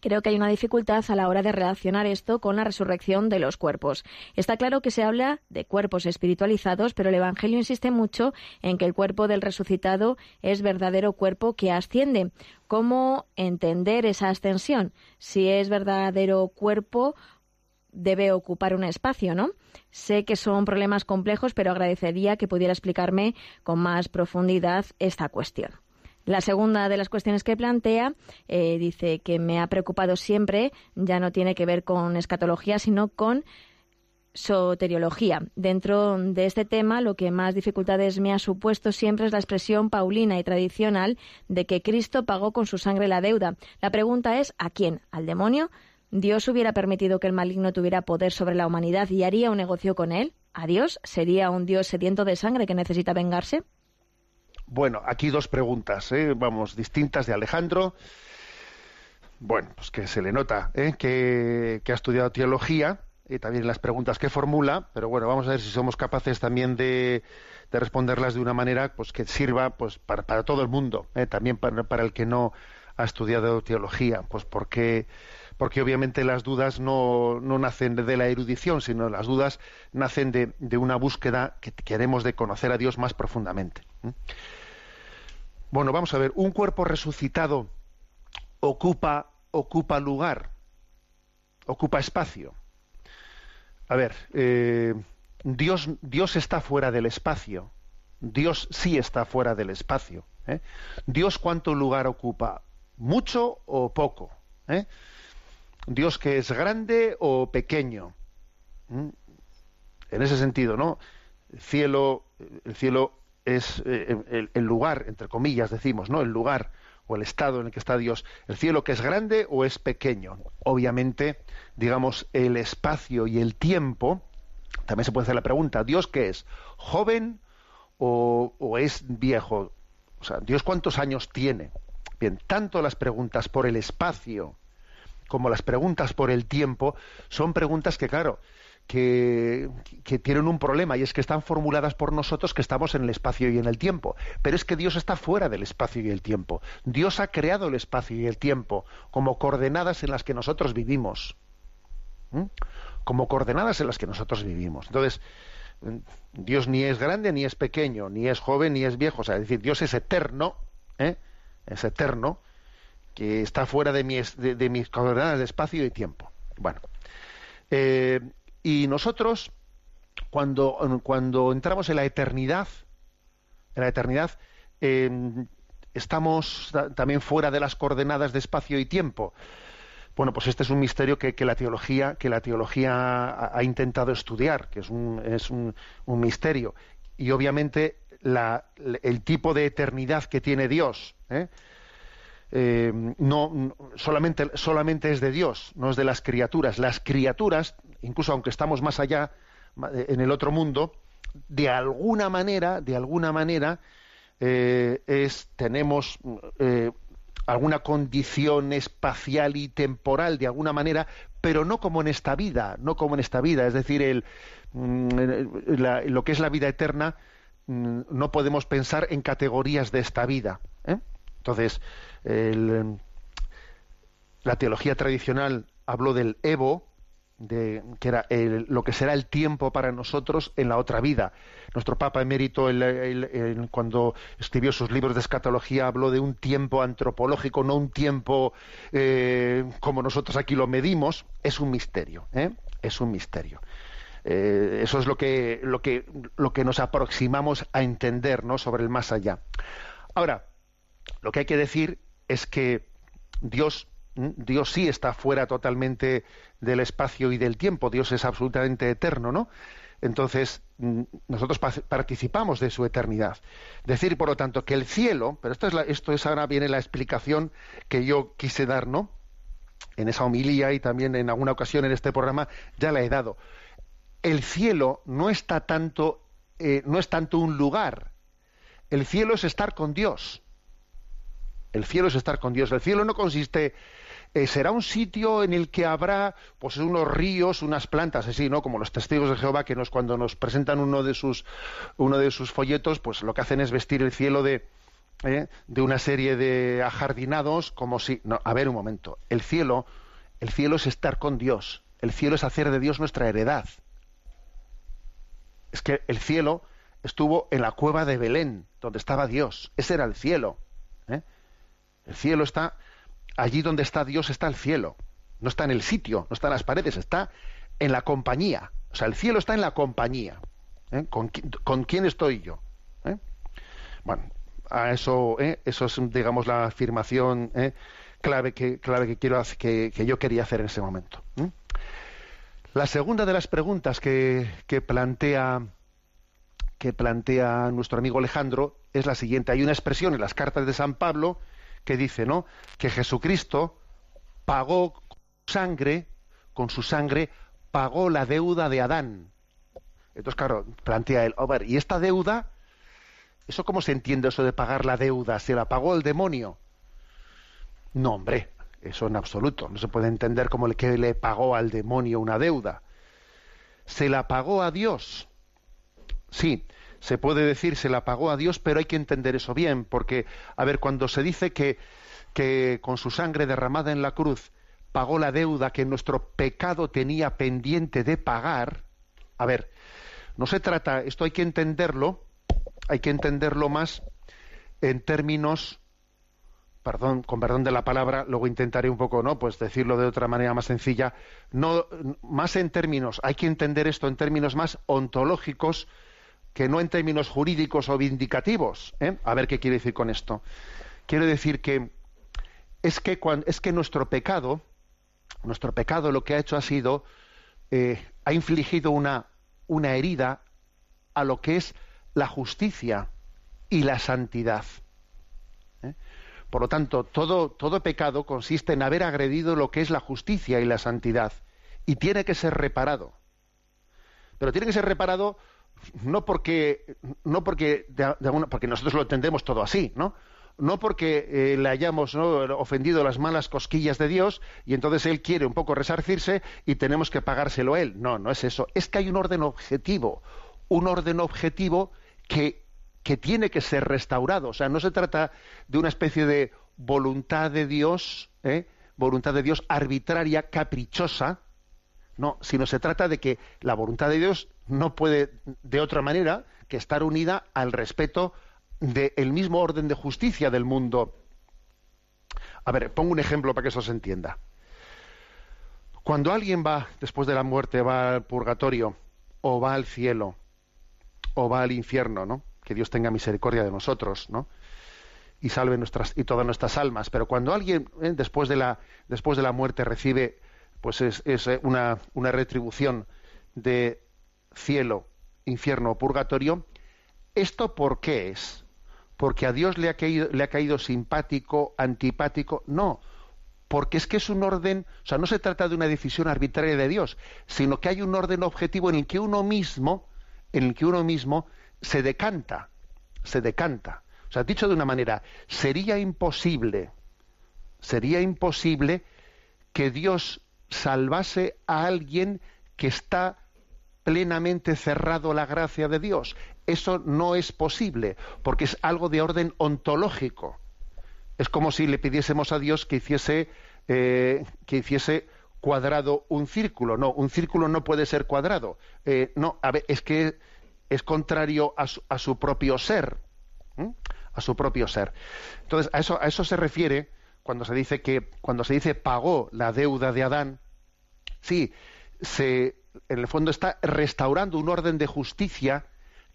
Creo que hay una dificultad a la hora de relacionar esto con la resurrección de los cuerpos. Está claro que se habla de cuerpos espiritualizados, pero el Evangelio insiste mucho en que el cuerpo del resucitado es verdadero cuerpo que asciende. ¿Cómo entender esa ascensión? Si es verdadero cuerpo, debe ocupar un espacio, ¿no? Sé que son problemas complejos, pero agradecería que pudiera explicarme con más profundidad esta cuestión. La segunda de las cuestiones que plantea eh, dice que me ha preocupado siempre, ya no tiene que ver con escatología, sino con soteriología. Dentro de este tema, lo que más dificultades me ha supuesto siempre es la expresión paulina y tradicional de que Cristo pagó con su sangre la deuda. La pregunta es ¿a quién? ¿Al demonio? ¿Dios hubiera permitido que el maligno tuviera poder sobre la humanidad y haría un negocio con él? ¿A Dios? ¿Sería un Dios sediento de sangre que necesita vengarse? Bueno, aquí dos preguntas, ¿eh? vamos, distintas de Alejandro. Bueno, pues que se le nota ¿eh? que, ha estudiado teología y también las preguntas que formula, pero bueno, vamos a ver si somos capaces también de, de responderlas de una manera pues que sirva pues para, todo el mundo, ¿eh? también para, para el que no ha estudiado teología, pues porque porque obviamente las dudas no, no nacen de la erudición, sino las dudas nacen de, de una búsqueda que queremos de conocer a Dios más profundamente. ¿eh? Bueno, vamos a ver, un cuerpo resucitado ocupa, ocupa lugar, ocupa espacio. A ver, eh, Dios, Dios está fuera del espacio. Dios sí está fuera del espacio. ¿eh? Dios cuánto lugar ocupa, mucho o poco. ¿eh? Dios que es grande o pequeño. ¿Mm? En ese sentido, ¿no? El cielo, el cielo es eh, el, el lugar, entre comillas decimos, ¿no? El lugar o el estado en el que está Dios. El cielo que es grande o es pequeño. Obviamente, digamos, el espacio y el tiempo, también se puede hacer la pregunta, ¿Dios qué es? ¿Joven o, o es viejo? O sea, ¿Dios cuántos años tiene? Bien, tanto las preguntas por el espacio como las preguntas por el tiempo son preguntas que, claro, que, tienen un problema y es que están formuladas por nosotros que estamos en el espacio y en el tiempo. Pero es que Dios está fuera del espacio y el tiempo. Dios ha creado el espacio y el tiempo como coordenadas en las que nosotros vivimos. Como coordenadas en las que nosotros vivimos. Entonces, Dios ni es grande ni es pequeño, ni es joven ni es viejo. O sea, es decir, Dios es eterno, ¿eh? es eterno, que está fuera de mis, de, de mis coordenadas de espacio y tiempo. Bueno. Eh, y nosotros, cuando, cuando entramos en la eternidad, en la eternidad, eh, estamos también fuera de las coordenadas de espacio y tiempo. Bueno, pues este es un misterio que, que la teología, que la teología ha, ha, intentado estudiar, que es un, es un, un misterio. Y obviamente la, el tipo de eternidad que tiene Dios, ¿eh? Eh, no solamente, solamente es de Dios, no es de las criaturas. Las criaturas, incluso aunque estamos más allá en el otro mundo, de alguna manera, de alguna manera, eh, es, tenemos eh, alguna condición espacial y temporal, de alguna manera, pero no como en esta vida, no como en esta vida. Es decir, el, la, lo que es la vida eterna, no podemos pensar en categorías de esta vida. Entonces, el, la teología tradicional habló del Evo, de, que era lo que será el tiempo para nosotros en la otra vida. Nuestro Papa emérito, cuando escribió sus libros de escatología, habló de un tiempo antropológico, no un tiempo eh, como nosotros aquí lo medimos. Es un misterio, ¿eh? es un misterio. Eh, eso es lo que, lo, que, lo que nos aproximamos a entender ¿no? sobre el más allá. Ahora, lo que hay que decir es que Dios, Dios sí está fuera totalmente del espacio y del tiempo. Dios es absolutamente eterno, ¿no? Entonces, nosotros participamos de su eternidad. Decir, por lo tanto, que el cielo, pero esto es, la, esto es ahora viene la explicación que yo quise dar, ¿no? En esa homilía y también en alguna ocasión en este programa ya la he dado. El cielo no está tanto eh, no es tanto un lugar. El cielo es estar con Dios. El cielo es estar con Dios. El cielo no consiste eh, será un sitio en el que habrá pues unos ríos, unas plantas así, ¿no? Como los testigos de Jehová que nos cuando nos presentan uno de sus uno de sus folletos, pues lo que hacen es vestir el cielo de ¿eh? de una serie de ajardinados como si no, a ver un momento, el cielo el cielo es estar con Dios, el cielo es hacer de Dios nuestra heredad. Es que el cielo estuvo en la cueva de Belén, donde estaba Dios. Ese era el cielo. El cielo está allí donde está Dios está el cielo. No está en el sitio, no está en las paredes, está en la compañía. O sea, el cielo está en la compañía. ¿eh? ¿Con, quién estoy yo? ¿Eh? Bueno, a eso, ¿eh? eso es, digamos, la afirmación clave que, clave que quiero que, que, yo quería hacer en ese momento. La segunda de las preguntas que, que plantea que plantea nuestro amigo Alejandro es la siguiente. Hay una expresión en las cartas de San Pablo que dice, ¿no? Que Jesucristo pagó sangre, con su sangre, pagó la deuda de Adán. Entonces, claro, plantea él, a ver, ¿y esta deuda? ¿Eso cómo se entiende eso de pagar la deuda? ¿Se la pagó el demonio? No, hombre, eso en absoluto. No se puede entender como el que le pagó al demonio una deuda. ¿Se la pagó a Dios? Sí, se puede decir se la pagó a Dios, pero hay que entender eso bien, porque, a ver, cuando se dice que, que con su sangre derramada en la cruz pagó la deuda que nuestro pecado tenía pendiente de pagar, a ver, no se trata, esto hay que entenderlo, hay que entenderlo más en términos, perdón, con perdón de la palabra, luego intentaré un poco, ¿no? Pues decirlo de otra manera más sencilla, no, más en términos, hay que entender esto en términos más ontológicos, que no en términos jurídicos o vindicativos. ¿eh? A ver qué quiere decir con esto. Quiere decir que es que, es que nuestro pecado, nuestro pecado lo que ha hecho ha sido, eh, ha infligido una, una herida a lo que es la justicia y la santidad. ¿eh? Por lo tanto, todo, todo pecado consiste en haber agredido lo que es la justicia y la santidad. Y tiene que ser reparado. Pero tiene que ser reparado no porque no porque porque nosotros lo entendemos todo así, ¿no? No porque eh, le hayamos ofendido las malas cosquillas de Dios y entonces él quiere un poco resarcirse y tenemos que pagárselo a él. No, no es eso. Es que hay un orden objetivo, un orden objetivo que, que tiene que ser restaurado. O sea, no se trata de una especie de voluntad de Dios, ¿eh? voluntad de Dios arbitraria, caprichosa, no, sino se trata de que la voluntad de Dios no puede de otra manera que estar unida al respeto del mismo orden de justicia del mundo. A ver, pongo un ejemplo para que eso se entienda. Cuando alguien va, después de la muerte, va al purgatorio, o va al cielo, o va al infierno, ¿no? Que Dios tenga misericordia de nosotros, ¿no? Y salve nuestras y todas nuestras almas. Pero cuando alguien ¿eh? después de la después de la muerte recibe pues es, eh, una, una, retribución de cielo, infierno o purgatorio. ¿Esto por qué es? ¿Porque a Dios le ha, caído, le ha caído simpático, antipático? No, porque es que es un orden, o sea, no se trata de una decisión arbitraria de Dios, sino que hay un orden objetivo en el que uno mismo, en el que uno mismo se decanta, se decanta. O sea, dicho de una manera, sería imposible, sería imposible que Dios salvase a alguien que está plenamente cerrado a la gracia de Dios. Eso no es posible, porque es algo de orden ontológico. Es como si le pidiésemos a Dios que hiciese, eh, que hiciese cuadrado un círculo. No, un círculo no puede ser cuadrado. Eh, no, a es que es contrario a su, propio ser. A su propio ser. Entonces, a eso, a eso se refiere cuando se dice que cuando se dice pagó la deuda de Adán, sí, se en el fondo está restaurando un orden de justicia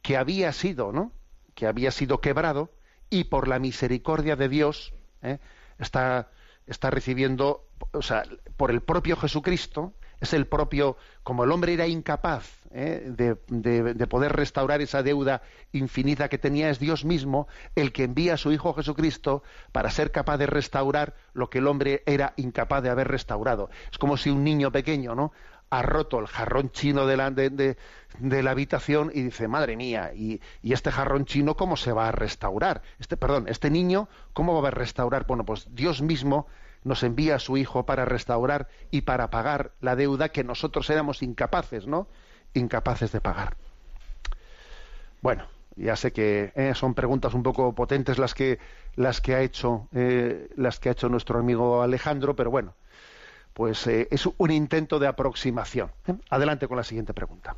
que había sido, ¿no? que había sido quebrado y por la misericordia de Dios ¿eh? está, está recibiendo, o sea, por el propio Jesucristo, es el propio, como el hombre era incapaz ¿eh? de, poder restaurar esa deuda infinita que tenía, es Dios mismo el que envía a su Hijo Jesucristo para ser capaz de restaurar lo que el hombre era incapaz de haber restaurado. Es como si un niño pequeño, ¿no? ha roto el jarrón chino de la, de, la habitación y dice, madre mía, y, y este jarrón chino cómo se va a restaurar? Este, perdón, este niño, ¿cómo va a restaurar? Bueno, pues Dios mismo nos envía a su hijo para restaurar y para pagar la deuda que nosotros éramos incapaces, ¿no? Incapaces de pagar. Bueno, ya sé que eh, son preguntas un poco potentes las que las que ha hecho eh, las que ha hecho nuestro amigo Alejandro, pero bueno, pues eh, es un intento de aproximación. Adelante con la siguiente pregunta.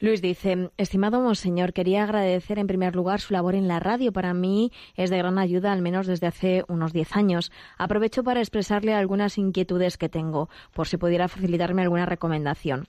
Luis dice, estimado monseñor, quería agradecer en primer lugar su labor en la radio. Para mí es de gran ayuda, al menos desde hace unos 10 años. Aprovecho para expresarle algunas inquietudes que tengo, por si pudiera facilitarme alguna recomendación.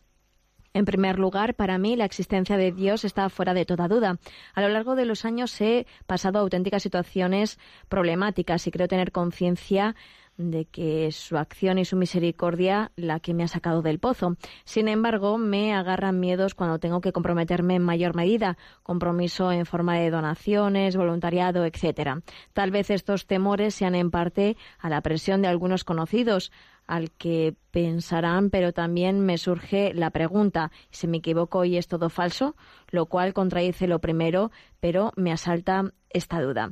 En primer lugar, para mí la existencia de Dios está fuera de toda duda. A lo largo de los años he pasado auténticas situaciones problemáticas y creo tener conciencia de que es su acción y su misericordia la que me ha sacado del pozo. Sin embargo, me agarran miedos cuando tengo que comprometerme en mayor medida, compromiso en forma de donaciones, voluntariado, etcétera. Tal vez estos temores sean en parte a la presión de algunos conocidos, al que pensarán, pero también me surge la pregunta, ¿si me equivoco y es todo falso? Lo cual contradice lo primero, pero me asalta esta duda.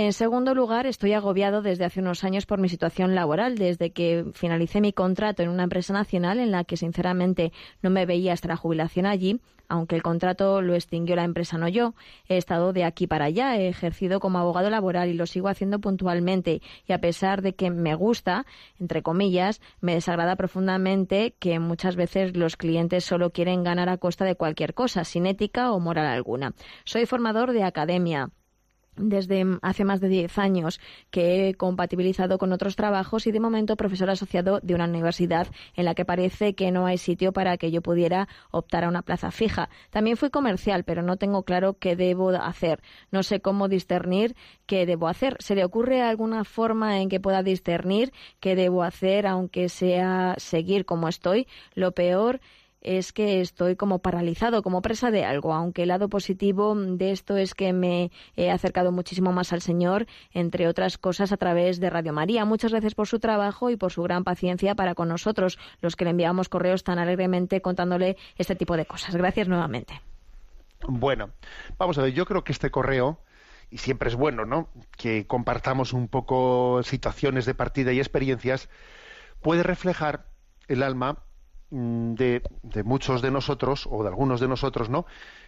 En segundo lugar, estoy agobiado desde hace unos años por mi situación laboral, desde que finalicé mi contrato en una empresa nacional en la que sinceramente no me veía hasta la jubilación allí, aunque el contrato lo extinguió la empresa, no yo. He estado de aquí para allá, he ejercido como abogado laboral y lo sigo haciendo puntualmente. Y a pesar de que me gusta, entre comillas, me desagrada profundamente que muchas veces los clientes solo quieren ganar a costa de cualquier cosa, sin ética o moral alguna. Soy formador de academia desde hace más de 10 años que he compatibilizado con otros trabajos y de momento profesor asociado de una universidad en la que parece que no hay sitio para que yo pudiera optar a una plaza fija. También fui comercial, pero no tengo claro qué debo hacer. No sé cómo discernir qué debo hacer. ¿Se le ocurre alguna forma en que pueda discernir qué debo hacer, aunque sea seguir como estoy? Lo peor es que estoy como paralizado, como presa de algo, aunque el lado positivo de esto es que me he acercado muchísimo más al Señor, entre otras cosas a través de Radio María. Muchas gracias por su trabajo y por su gran paciencia para con nosotros, los que le enviamos correos tan alegremente contándole este tipo de cosas. Gracias nuevamente. Bueno, vamos a ver, yo creo que este correo, y siempre es bueno, ¿no? Que compartamos un poco situaciones de partida y experiencias, puede reflejar el alma de, de muchos de nosotros, o de algunos de nosotros, ¿no?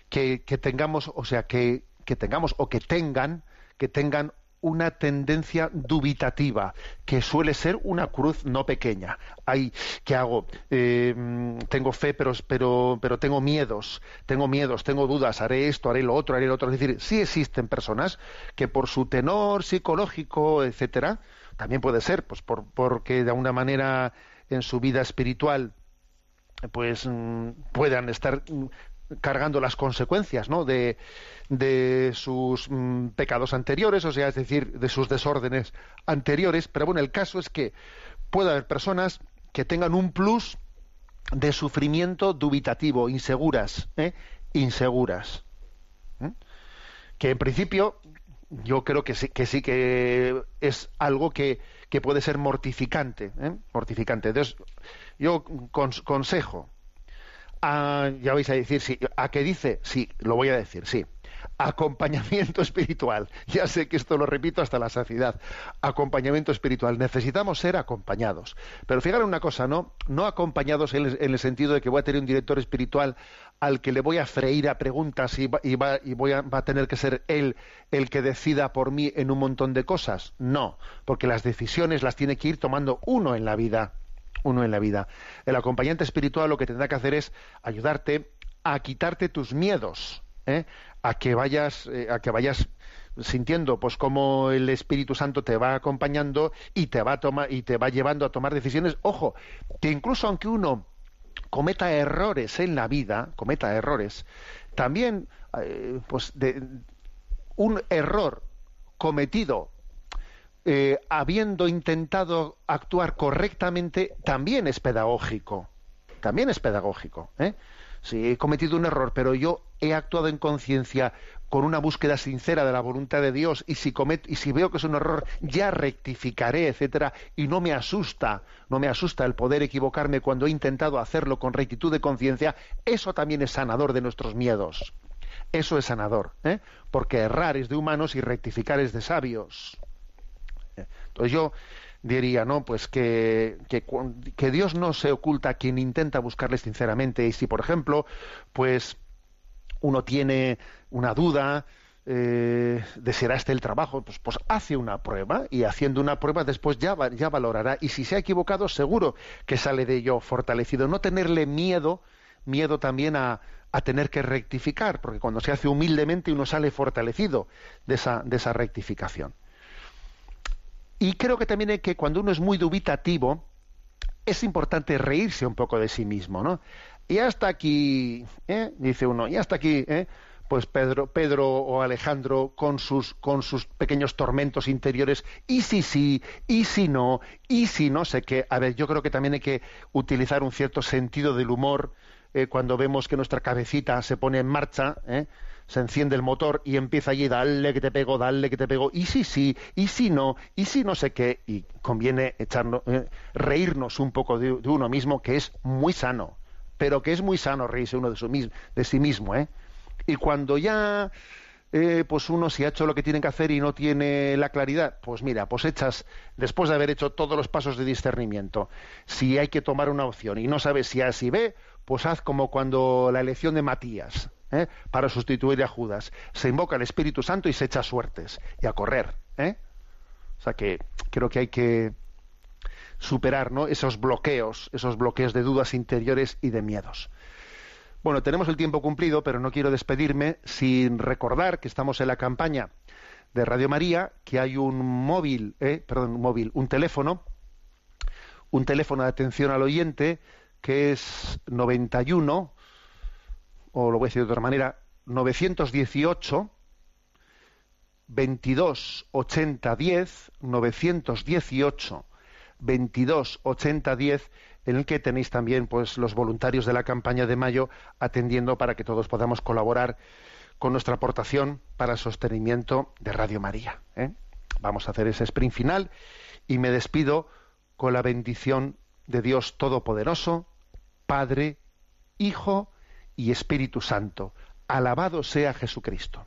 Que, que tengamos, o sea, que, que tengamos, o que tengan, que tengan una tendencia dubitativa, que suele ser una cruz no pequeña. Hay, ¿qué hago? Eh, mm, tengo fe, pero, pero, pero tengo miedos, tengo miedos, tengo dudas, haré esto, haré lo otro, haré lo otro. Es decir, sí existen personas que por su tenor psicológico, etcétera, también puede ser, pues por, porque de alguna manera en su vida espiritual pues mm, puedan estar mm, cargando las consecuencias ¿no? de, de sus mm, pecados anteriores, o sea, es decir, de sus desórdenes anteriores. Pero bueno, el caso es que puede haber personas que tengan un plus de sufrimiento dubitativo, inseguras, ¿eh? inseguras. Que en principio yo creo que sí que, sí que es algo que, que puede ser mortificante. ¿eh? Mortificante. Entonces, yo cons- consejo, a- ya vais a decir sí, ¿a qué dice? Sí, lo voy a decir, sí. Acompañamiento espiritual. Ya sé que esto lo repito hasta la saciedad. Acompañamiento espiritual. Necesitamos ser acompañados. Pero fíjate una cosa, ¿no? No acompañados en el, en el sentido de que voy a tener un director espiritual al que le voy a freír a preguntas y, va, y, va, y voy a, va a tener que ser él el que decida por mí en un montón de cosas. No, porque las decisiones las tiene que ir tomando uno en la vida uno en la vida. El acompañante espiritual lo que tendrá que hacer es ayudarte a quitarte tus miedos, ¿eh? a que vayas, eh, a que vayas sintiendo pues cómo el Espíritu Santo te va acompañando y te va a tomar y te va llevando a tomar decisiones. Ojo, que incluso aunque uno cometa errores en la vida, cometa errores, también eh, pues de, un error cometido eh, habiendo intentado actuar correctamente, también es pedagógico. También es pedagógico. ¿eh? si he cometido un error, pero yo he actuado en conciencia con una búsqueda sincera de la voluntad de Dios y si y si veo que es un error ya rectificaré, etcétera, y no me asusta, no me asusta el poder equivocarme cuando he intentado hacerlo con rectitud de conciencia, eso también es sanador de nuestros miedos. Eso es sanador, ¿eh? porque errar es de humanos y rectificar es de sabios. Entonces yo diría, ¿no? Pues que, que, Dios no se oculta a quien intenta buscarle sinceramente. Y si, por ejemplo, pues uno tiene una duda eh, de será este el trabajo, pues, pues hace una prueba y haciendo una prueba después ya, ya valorará. Y si se ha equivocado, seguro que sale de ello fortalecido. No tenerle miedo, miedo también a, a tener que rectificar, porque cuando se hace humildemente uno sale fortalecido de esa, de esa rectificación. Y creo que también que cuando uno es muy dubitativo, es importante reírse un poco de sí mismo, ¿no? Y hasta aquí, ¿eh? dice uno, y hasta aquí, ¿eh? Pues Pedro, Pedro o Alejandro con sus, con sus pequeños tormentos interiores, y si sí, y si no, y si no sé qué. A ver, yo creo que también hay que utilizar un cierto sentido del humor eh, cuando vemos que nuestra cabecita se pone en marcha, ¿eh? se enciende el motor y empieza allí, dale que te pego, dale que te pego, y si sí, y si no, y si no sé qué, y conviene echarnos, eh, reírnos un poco de, uno mismo, que es muy sano, pero que es muy sano reírse uno de, su, de sí mismo, ¿eh? Y cuando ya eh, pues uno si ha hecho lo que tiene que hacer y no tiene la claridad, pues mira, pues echas, después de haber hecho todos los pasos de discernimiento, si hay que tomar una opción y no sabes si A si B, pues haz como cuando la elección de Matías. ¿eh? para sustituir a Judas. Se invoca el Espíritu Santo y se echa suertes y a correr. ¿eh? O sea que creo que hay que superar ¿no? esos bloqueos, esos bloqueos de dudas interiores y de miedos. Bueno, tenemos el tiempo cumplido, pero no quiero despedirme sin recordar que estamos en la campaña de Radio María, que hay un móvil, ¿eh? perdón, un móvil, un teléfono, un teléfono de atención al oyente que es 91 o lo voy a decir de otra manera, 918 22 80 10 918 22 80 10 en el que tenéis también pues los voluntarios de la campaña de mayo atendiendo para que todos podamos colaborar con nuestra aportación para el sostenimiento de Radio María. ¿eh? Vamos a hacer ese sprint final y me despido con la bendición de Dios Todopoderoso, Padre, Hijo y Espíritu Santo. Alabado sea Jesucristo.